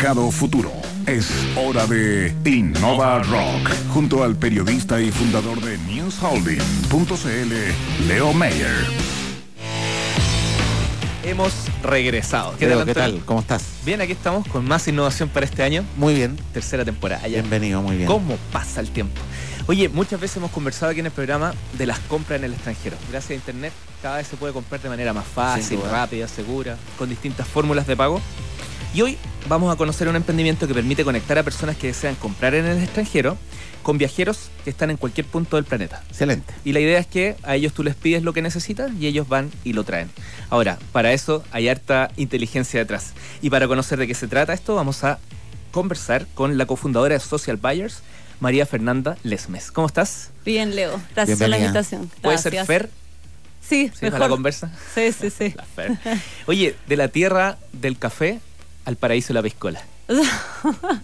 Mercado Futuro. Es hora de Innova Rock, junto al periodista y fundador de NewsHolding.cl, Leo Mayer. Hemos regresado. ¿Qué, tal, tal, ¿Qué tal? ¿Cómo estás? Bien, aquí estamos con más innovación para este año. Muy bien. Tercera temporada. Ya. Bienvenido, muy bien. ¿Cómo pasa el tiempo? Oye, muchas veces hemos conversado aquí en el programa de las compras en el extranjero. Gracias a Internet cada vez se puede comprar de manera más fácil, rápida, segura, con distintas fórmulas de pago. Y hoy vamos a conocer un emprendimiento que permite conectar a personas que desean comprar en el extranjero con viajeros que están en cualquier punto del planeta. Excelente. Y la idea es que a ellos tú les pides lo que necesitas y ellos van y lo traen. Ahora, para eso hay harta inteligencia detrás. Y para conocer de qué se trata esto, vamos a conversar con la cofundadora de Social Buyers, María Fernanda Lesmes. ¿Cómo estás? Bien, Leo. Gracias por la invitación. ¿Puede ser Fer? Sí, ¿Sí mejor. la conversa? Sí, sí, sí. La Fer. Oye, de la tierra del café al paraíso de la piscola.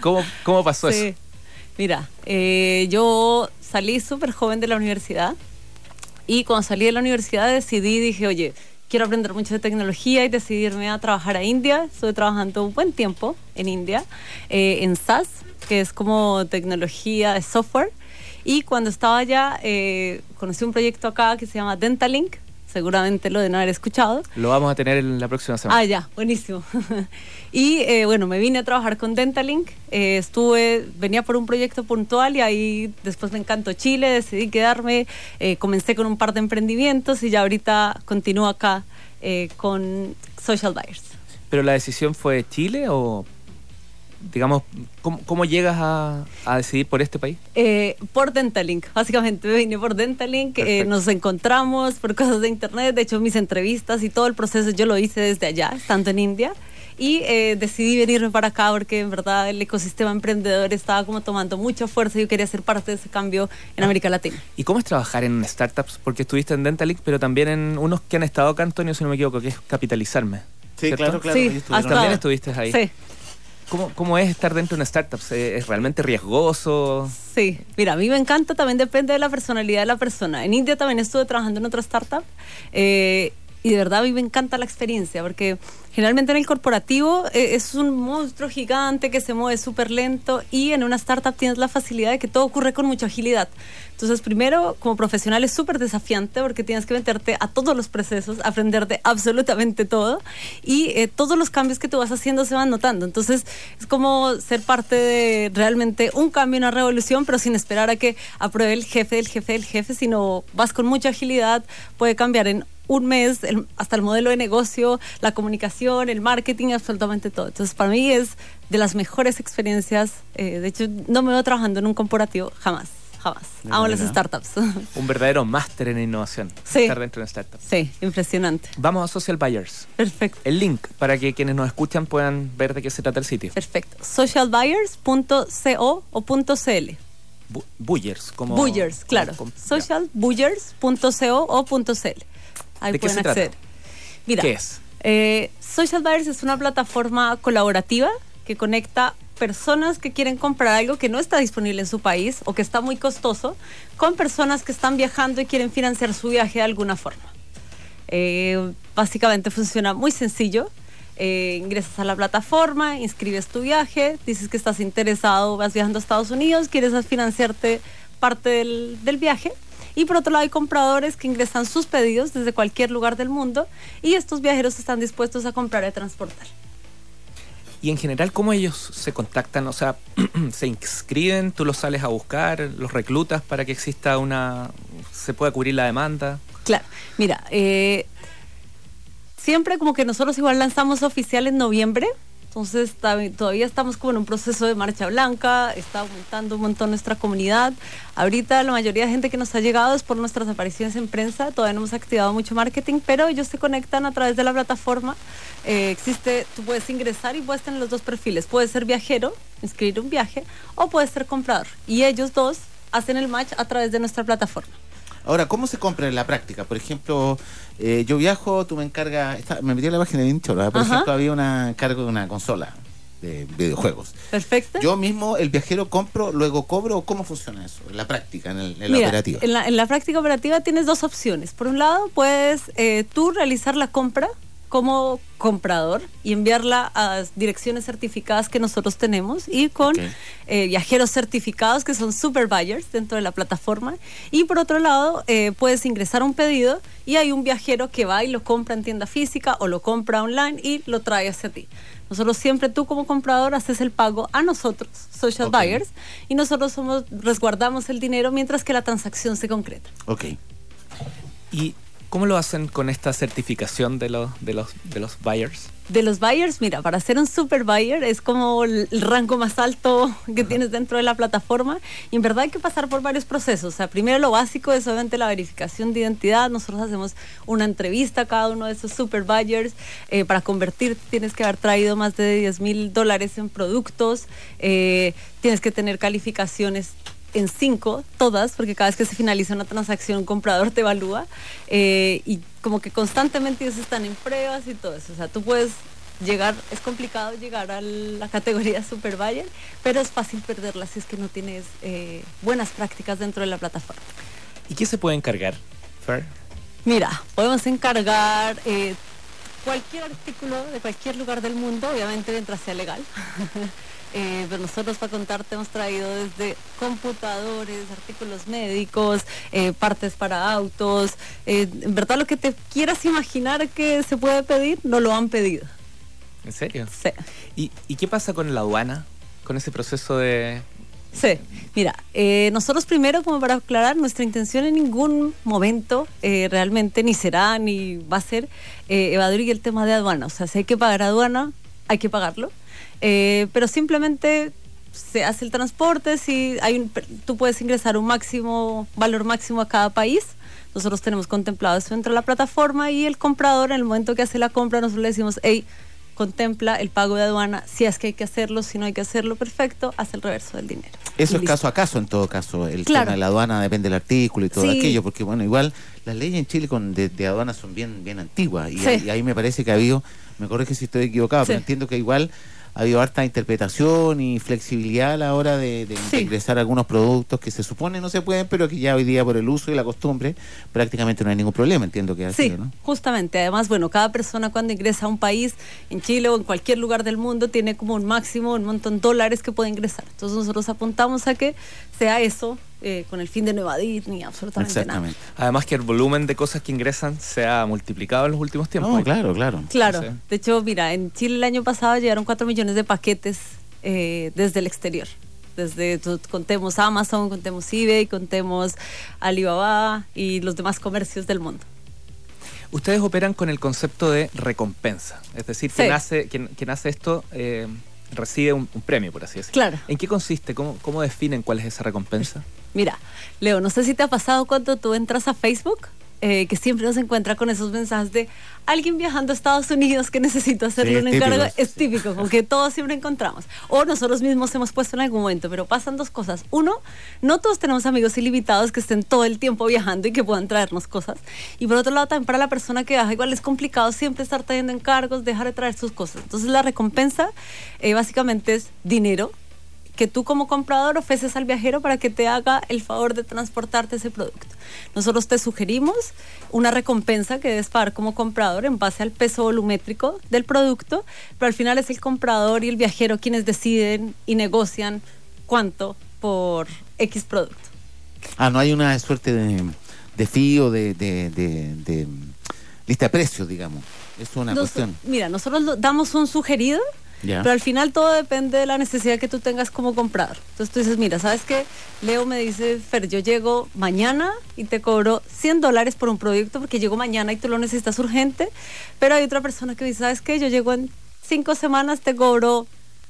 ¿Cómo, cómo pasó sí. eso? Mira, eh, yo salí súper joven de la universidad y cuando salí de la universidad decidí, dije, oye, quiero aprender mucho de tecnología y decidirme a trabajar a India. Estuve trabajando un buen tiempo en India, eh, en SaaS, que es como tecnología de software. Y cuando estaba allá, eh, conocí un proyecto acá que se llama Dentalink, seguramente lo de no haber escuchado. Lo vamos a tener en la próxima semana. Ah, ya, buenísimo. y eh, bueno, me vine a trabajar con Dentalink, eh, estuve, venía por un proyecto puntual y ahí después me encantó Chile, decidí quedarme, eh, comencé con un par de emprendimientos y ya ahorita continúo acá eh, con Social Buyers. ¿Pero la decisión fue Chile o digamos, ¿cómo, cómo llegas a, a, decidir por este país? Eh, por Dentalink, básicamente me vine por Dentalink, eh, nos encontramos por cosas de internet, de hecho mis entrevistas y todo el proceso yo lo hice desde allá, estando en India. Y eh, decidí venirme para acá porque en verdad el ecosistema emprendedor estaba como tomando mucha fuerza y yo quería ser parte de ese cambio en América Latina. ¿Y cómo es trabajar en startups? Porque estuviste en Dentalink, pero también en unos que han estado acá, Antonio, si no me equivoco, que es capitalizarme. Sí, ¿cierto? claro, claro. Sí, También estuviste ahí. Sí. ¿Cómo, ¿Cómo, es estar dentro de una startup? ¿Es realmente riesgoso? Sí, mira, a mí me encanta, también depende de la personalidad de la persona. En India también estuve trabajando en otra startup eh, y de verdad a mí me encanta la experiencia porque generalmente en el corporativo eh, es un monstruo gigante que se mueve súper lento y en una startup tienes la facilidad de que todo ocurre con mucha agilidad. Entonces, primero, como profesional es súper desafiante porque tienes que meterte a todos los procesos, aprender de absolutamente todo y eh, todos los cambios que tú vas haciendo se van notando. Entonces, es como ser parte de realmente un cambio, una revolución, pero sin esperar a que apruebe el jefe del jefe del jefe, sino vas con mucha agilidad, puede cambiar en un mes el, hasta el modelo de negocio, la comunicación, el marketing, absolutamente todo. Entonces, para mí es de las mejores experiencias. Eh, de hecho, no me veo trabajando en un corporativo jamás. Jamás. Mira, Amo mira. las startups. Un verdadero máster en innovación. Sí. Estar dentro de una startup. sí, impresionante. Vamos a Social Buyers. Perfecto. El link para que quienes nos escuchan puedan ver de qué se trata el sitio. Perfecto. Socialbuyers.co o .cl. Bu Buyers, como. Buyers, como- claro. ya. Socialbuyers.co o .cl. Ahí ¿De qué pueden se trata? acceder. Mira, ¿Qué es? Eh, Social Buyers es una plataforma colaborativa que conecta personas que quieren comprar algo que no está disponible en su país o que está muy costoso con personas que están viajando y quieren financiar su viaje de alguna forma. Eh, básicamente funciona muy sencillo. Eh, ingresas a la plataforma, inscribes tu viaje, dices que estás interesado, vas viajando a Estados Unidos, quieres financiarte parte del, del viaje. Y por otro lado hay compradores que ingresan sus pedidos desde cualquier lugar del mundo y estos viajeros están dispuestos a comprar y a transportar. Y en general, ¿cómo ellos se contactan? O sea, ¿se inscriben? ¿Tú los sales a buscar? ¿Los reclutas para que exista una... se pueda cubrir la demanda? Claro, mira, eh, siempre como que nosotros igual lanzamos oficial en noviembre, entonces todavía estamos como en un proceso de marcha blanca, está aumentando un montón nuestra comunidad. Ahorita la mayoría de gente que nos ha llegado es por nuestras apariciones en prensa, todavía no hemos activado mucho marketing, pero ellos se conectan a través de la plataforma. Eh, existe, tú puedes ingresar y puedes tener los dos perfiles, puedes ser viajero, inscribir un viaje, o puedes ser comprador. Y ellos dos hacen el match a través de nuestra plataforma. Ahora, ¿cómo se compra en la práctica? Por ejemplo, eh, yo viajo, tú me encargas. esta- me metí en la página de Vinchola. Por Ajá. ejemplo, había un encargo de una consola de videojuegos. Perfecto. Yo mismo, el viajero, compro, luego cobro. ¿Cómo funciona eso? En la práctica, en, el, en la Mira, operativa. En la, en la práctica operativa tienes dos opciones. Por un lado, puedes eh, tú realizar la compra como comprador y enviarla a direcciones certificadas que nosotros tenemos y con eh, viajeros certificados que son super buyers dentro de la plataforma. Y por otro lado, eh, puedes ingresar un pedido y hay un viajero que va y lo compra en tienda física o lo compra online y lo trae hacia ti. Nosotros siempre tú como comprador haces el pago a nosotros, social buyers, y nosotros somos resguardamos el dinero mientras que la transacción se concreta. Ok. ¿Y cómo lo hacen con esta certificación de los, de los, de los buyers? De los buyers, mira, para ser un super buyer es como el rango más alto que tienes dentro de la plataforma y en verdad hay que pasar por varios procesos. O sea, primero lo básico es obviamente la verificación de identidad. Nosotros hacemos una entrevista a cada uno de esos super buyers. Eh, para convertirte tienes que haber traído más de 10 mil dólares en productos. Eh, tienes que tener calificaciones en cinco, todas, porque cada vez que se finaliza una transacción, un comprador te evalúa. eh, y como que constantemente ellos están en pruebas y todo eso. O sea, tú puedes llegar, es complicado llegar a la categoría Super Buyer, pero es fácil perderla si es que no tienes eh, buenas prácticas dentro de la plataforma. ¿Y qué se puede encargar, Fer? Mira, podemos encargar eh, cualquier artículo de cualquier lugar del mundo, obviamente mientras sea legal. Eh, pero nosotros para contarte hemos traído desde computadores, artículos médicos, eh, partes para autos. eh, en verdad lo que te quieras imaginar que se puede pedir, no lo han pedido. ¿En serio? Sí. ¿Y, y qué pasa con la aduana? Con ese proceso de... Sí, mira, eh, nosotros primero, como para aclarar, nuestra intención en ningún momento realmente ni será ni va a ser evadir el tema de aduana. O sea, si hay que pagar aduana, hay que pagarlo. Eh, pero simplemente se hace el transporte, si hay un- tú puedes ingresar un máximo, valor máximo a cada país. Nosotros tenemos contemplado eso dentro de la plataforma y el comprador, en el momento que hace la compra, nosotros le decimos, hey, contempla el pago de aduana, si es que hay que hacerlo, si no hay que hacerlo, perfecto, hace el reverso del dinero. Eso Y es listo. caso a caso en todo caso. El Claro. tema de la aduana depende del artículo y todo Sí. aquello, porque bueno, igual las leyes en Chile con de, de aduana son bien, bien antiguas y, Sí. ahí, y ahí me parece que ha habido, me corrige si estoy equivocado, Sí. pero entiendo que igual ha habido harta interpretación y flexibilidad a la hora de, de- de Sí. ingresar algunos productos que se supone no se pueden, pero que ya hoy día por el uso y la costumbre prácticamente no hay ningún problema, entiendo que así, Sí, ¿no? justamente. Además, bueno, cada persona cuando ingresa a un país, en Chile o en cualquier lugar del mundo, tiene como un máximo, un montón de dólares que puede ingresar. Entonces nosotros apuntamos a que sea eso, eh, con el fin de no evadir ni absolutamente nada. Además que el volumen de cosas que ingresan se ha multiplicado en los últimos tiempos. No, claro, claro. Claro, Sí. de hecho, mira, en Chile el año pasado llegaron 4 millones de paquetes eh, desde el exterior. Desde, contemos Amazon, contemos eBay, contemos Alibaba y los demás comercios del mundo. Ustedes operan con el concepto de recompensa. Es decir, Sí. quien, hace, quien, quien hace esto eh, recibe un, un premio, por así decirlo. Claro. ¿En qué consiste? ¿Cómo, ¿Cómo definen cuál es esa recompensa? Mira, Leo, no sé si te ha pasado cuando tú entras a Facebook, eh, que siempre nos encuentra con esos mensajes de alguien viajando a Estados Unidos que necesito hacerle Sí, un encargo. típico, es típico, como que todos siempre encontramos. O nosotros mismos hemos puesto en algún momento, pero pasan dos cosas. Uno, no todos tenemos amigos ilimitados que estén todo el tiempo viajando y que puedan traernos cosas. Y por otro lado, también para la persona que viaja, igual es complicado siempre estar trayendo encargos, dejar de traer sus cosas. Entonces la recompensa eh, básicamente es dinero que tú como comprador ofreces al viajero para que te haga el favor de transportarte ese producto. Nosotros te sugerimos una recompensa que debes pagar como comprador en base al peso volumétrico del producto, pero al final es el comprador y el viajero quienes deciden y negocian cuánto por X producto. Ah, no hay una suerte de, de fee o de, de, lista de precios, digamos. Es una Nos- cuestión. Mira, nosotros damos un sugerido, Pero al final todo depende de la necesidad que tú tengas como comprador. Entonces tú dices, mira, ¿sabes qué? Leo me dice, Fer, yo llego mañana y te cobro 100 dólares por un producto porque llego mañana y tú lo necesitas urgente, pero hay otra persona que dice, ¿sabes qué? Yo llego en cinco semanas, te cobro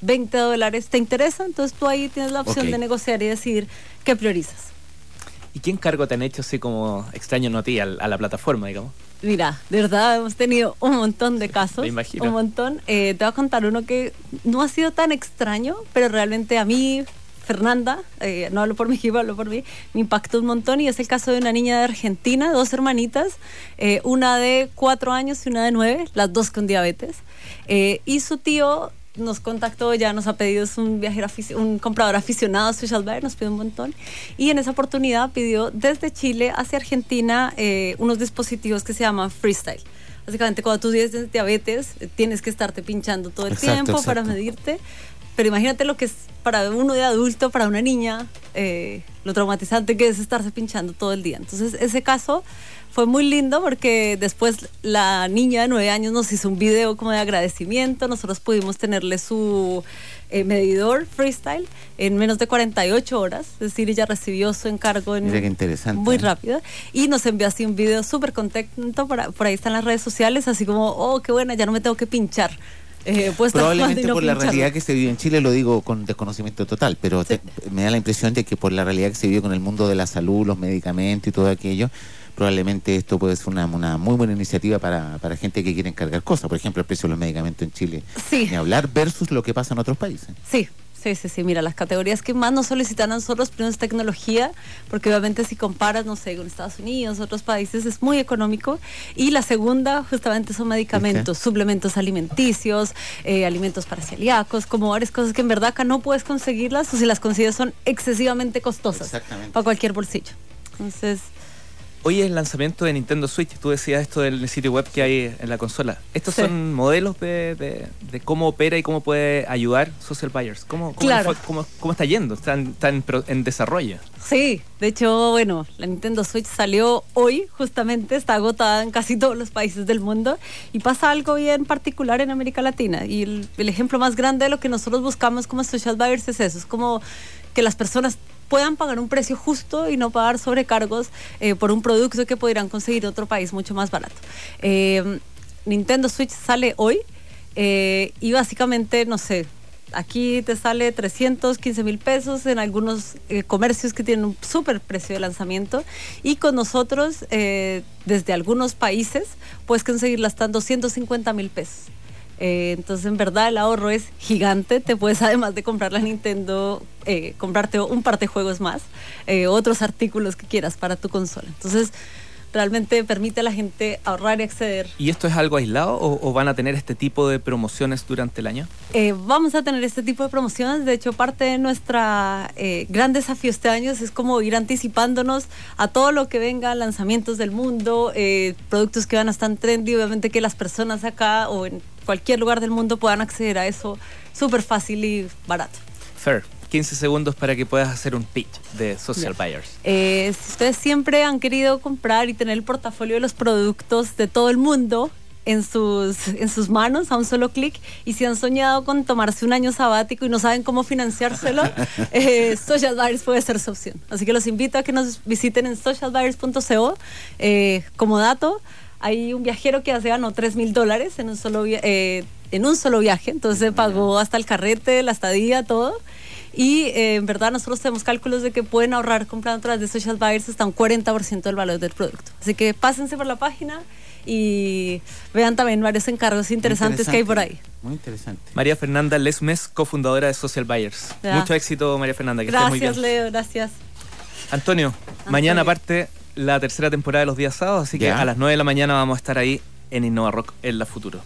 20 dólares, ¿te interesa? Entonces tú ahí tienes la opción de negociar y decidir qué priorizas. ¿Y qué encargo te han hecho así como extraño no a ti, al- a la plataforma, digamos? Mira, de verdad hemos tenido un montón de casos. Me imagino. Un montón. Eh, te voy a contar uno que no ha sido tan extraño, pero realmente a mí, Fernanda, eh, no hablo por mi equipo, hablo por mí, me impactó un montón y es el caso de una niña de Argentina, dos hermanitas, eh, una de cuatro años y una de nueve, las dos con diabetes. Eh, y su tío nos contactó, ya nos ha pedido, es un viajero, un comprador aficionado a Social Buyer, nos pidió un montón. Y en esa oportunidad pidió desde Chile hacia Argentina eh, unos dispositivos que se llaman Freestyle. Básicamente, cuando tú tienes diabetes, eh, tienes que estarte pinchando todo el Exacto, tiempo para exacto. medirte. Pero imagínate lo que es para uno de adulto, para una niña, eh, lo traumatizante que es estarse pinchando todo el día. Entonces, ese caso fue muy lindo porque después la niña de nueve años nos hizo un video como de agradecimiento. Nosotros pudimos tenerle su eh, medidor freestyle en menos de 48 horas. Es decir, ella recibió su encargo en Mira qué interesante, muy ¿eh? rápido. Y nos envió así un video súper contento. Por, por ahí están las redes sociales, así como, oh, qué buena, ya no me tengo que pinchar. Eh, Probablemente por la realidad que se vive en Chile, lo digo con desconocimiento total, pero te- me da la impresión de que por la realidad que se vive con el mundo de la salud, los medicamentos y todo aquello, probablemente esto puede ser una, una muy buena iniciativa para, para gente que quiere encargar cosas. Por ejemplo, el precio de los medicamentos en Chile, Sí. ni hablar versus lo que pasa en otros países. Sí, sí, sí, sí. Mira, las categorías que más nos solicitan a nosotros, primero es tecnología, porque obviamente si comparas, no sé, con Estados Unidos, otros países, es muy económico. Y la segunda, justamente, son medicamentos, suplementos alimenticios, eh, alimentos para celíacos, como varias cosas que en verdad acá no puedes conseguirlas, o si las consigues son excesivamente costosas Exactamente. para cualquier bolsillo. Entonces, Hoy es el lanzamiento de Nintendo Switch. Tú decías esto del sitio web que hay en la consola. Estos Sí. son modelos de, de- de cómo opera y cómo puede ayudar Social Buyers. ¿Cómo, cómo, Claro. fue- cómo- cómo está yendo? ¿Están, están en desarrollo? Sí, de hecho, bueno, la Nintendo Switch salió hoy, justamente, está agotada en casi todos los países del mundo y pasa algo bien particular en América Latina. Y el, el ejemplo más grande de lo que nosotros buscamos como social buyers es eso, es como que las personas puedan pagar un precio justo y no pagar sobrecargos eh, por un producto que podrían conseguir en otro país mucho más barato. Eh, Nintendo Switch sale hoy eh, y básicamente, no sé, aquí te sale 315 mil pesos en algunos comercios que tienen un súper precio de lanzamiento y con nosotros desde algunos países puedes conseguirla hasta en 250 mil pesos. Eh, entonces, en verdad, el ahorro es gigante. Te puedes, además de comprar la Nintendo, eh, comprarte un par de juegos más, eh, otros artículos que quieras para tu consola. Entonces, realmente permite a la gente ahorrar y acceder. ¿Y esto es algo aislado o, o van a tener este tipo de promociones durante el año? Eh, vamos a tener este tipo de promociones. De hecho, parte de nuestra eh, gran desafío este año es como ir anticipándonos a todo lo que venga, lanzamientos del mundo, eh, productos que van a estar en trendy. Obviamente que las personas acá o en cualquier lugar del mundo puedan acceder a eso súper fácil y barato. Fair. 15 segundos para que puedas hacer un pitch de Social Buyers. Eh, si ustedes siempre han querido comprar y tener el portafolio de los productos de todo el mundo en sus, en sus manos a un solo clic y si han soñado con tomarse un año sabático y no saben cómo financiárselo, eh, Social Buyers puede ser su opción. Así que los invito a que nos visiten en socialbuyers.co. Eh, como dato, hay un viajero que hace ganó 3 mil dólares en un solo via- eh, en un solo viaje, entonces se pagó hasta el carrete, la estadía, todo. Y eh, en verdad nosotros tenemos cálculos de que pueden ahorrar comprando a través de social buyers hasta un 40% del valor del producto. Así que pásense por la página y vean también varios encargos interesantes que hay por ahí. Muy interesante. María Fernanda Lesmes, cofundadora de Social Buyers. Ya. Mucho éxito, María Fernanda. Que estés muy Gracias, bien. Leo, gracias. Antonio, mañana parte la tercera temporada de los días sábados, así que a las 9 de la mañana vamos a estar ahí en Innova Rock en la Futuro.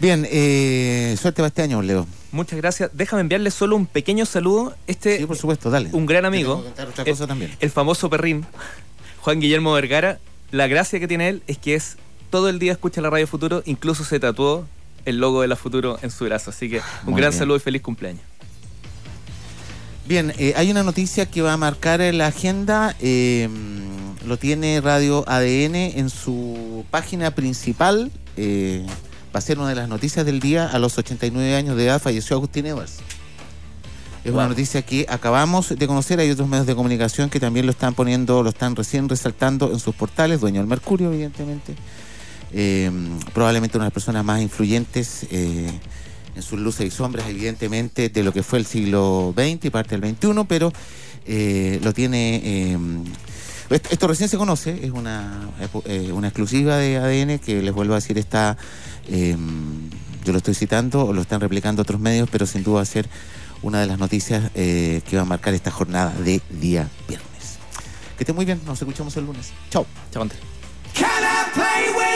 Bien, eh, suerte para este año, Leo. Muchas gracias. Déjame enviarle solo un pequeño saludo. Este, Sí, por supuesto, dale. un gran amigo, otra el, cosa también. el famoso perrín, Juan Guillermo Vergara. La gracia que tiene él es que es todo el día escucha la radio Futuro, incluso se tatuó el logo de la Futuro en su brazo. Así que un Muy gran bien. saludo y feliz cumpleaños. Bien, eh, hay una noticia que va a marcar la agenda. eh, lo tiene Radio ADN en su página principal. eh, va a ser una de las noticias del día. A los 89 años de edad falleció Agustín Evers. Es una noticia que acabamos de conocer. Hay otros medios de comunicación que también lo están poniendo, lo están recién resaltando en sus portales. Dueño del Mercurio, evidentemente. Eh, probablemente una de las personas más influyentes eh, en sus luces y sombras, evidentemente, de lo que fue el siglo XX y parte del XXI, pero eh, lo tiene. Esto, esto recién se conoce, es una, eh, una exclusiva de ADN que les vuelvo a decir está. eh, yo lo estoy citando o lo están replicando otros medios, pero sin duda va a ser una de las noticias eh, que va a marcar esta jornada de día viernes. Que esté muy bien, nos escuchamos el lunes. Chao. Chao,